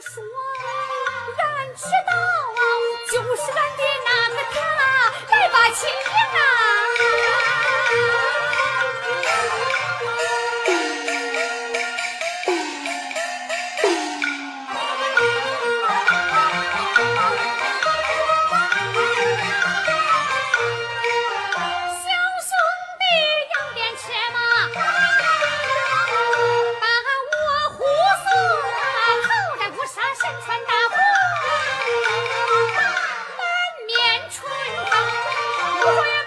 说，俺知道就是俺的那个他，来把亲。হয়ে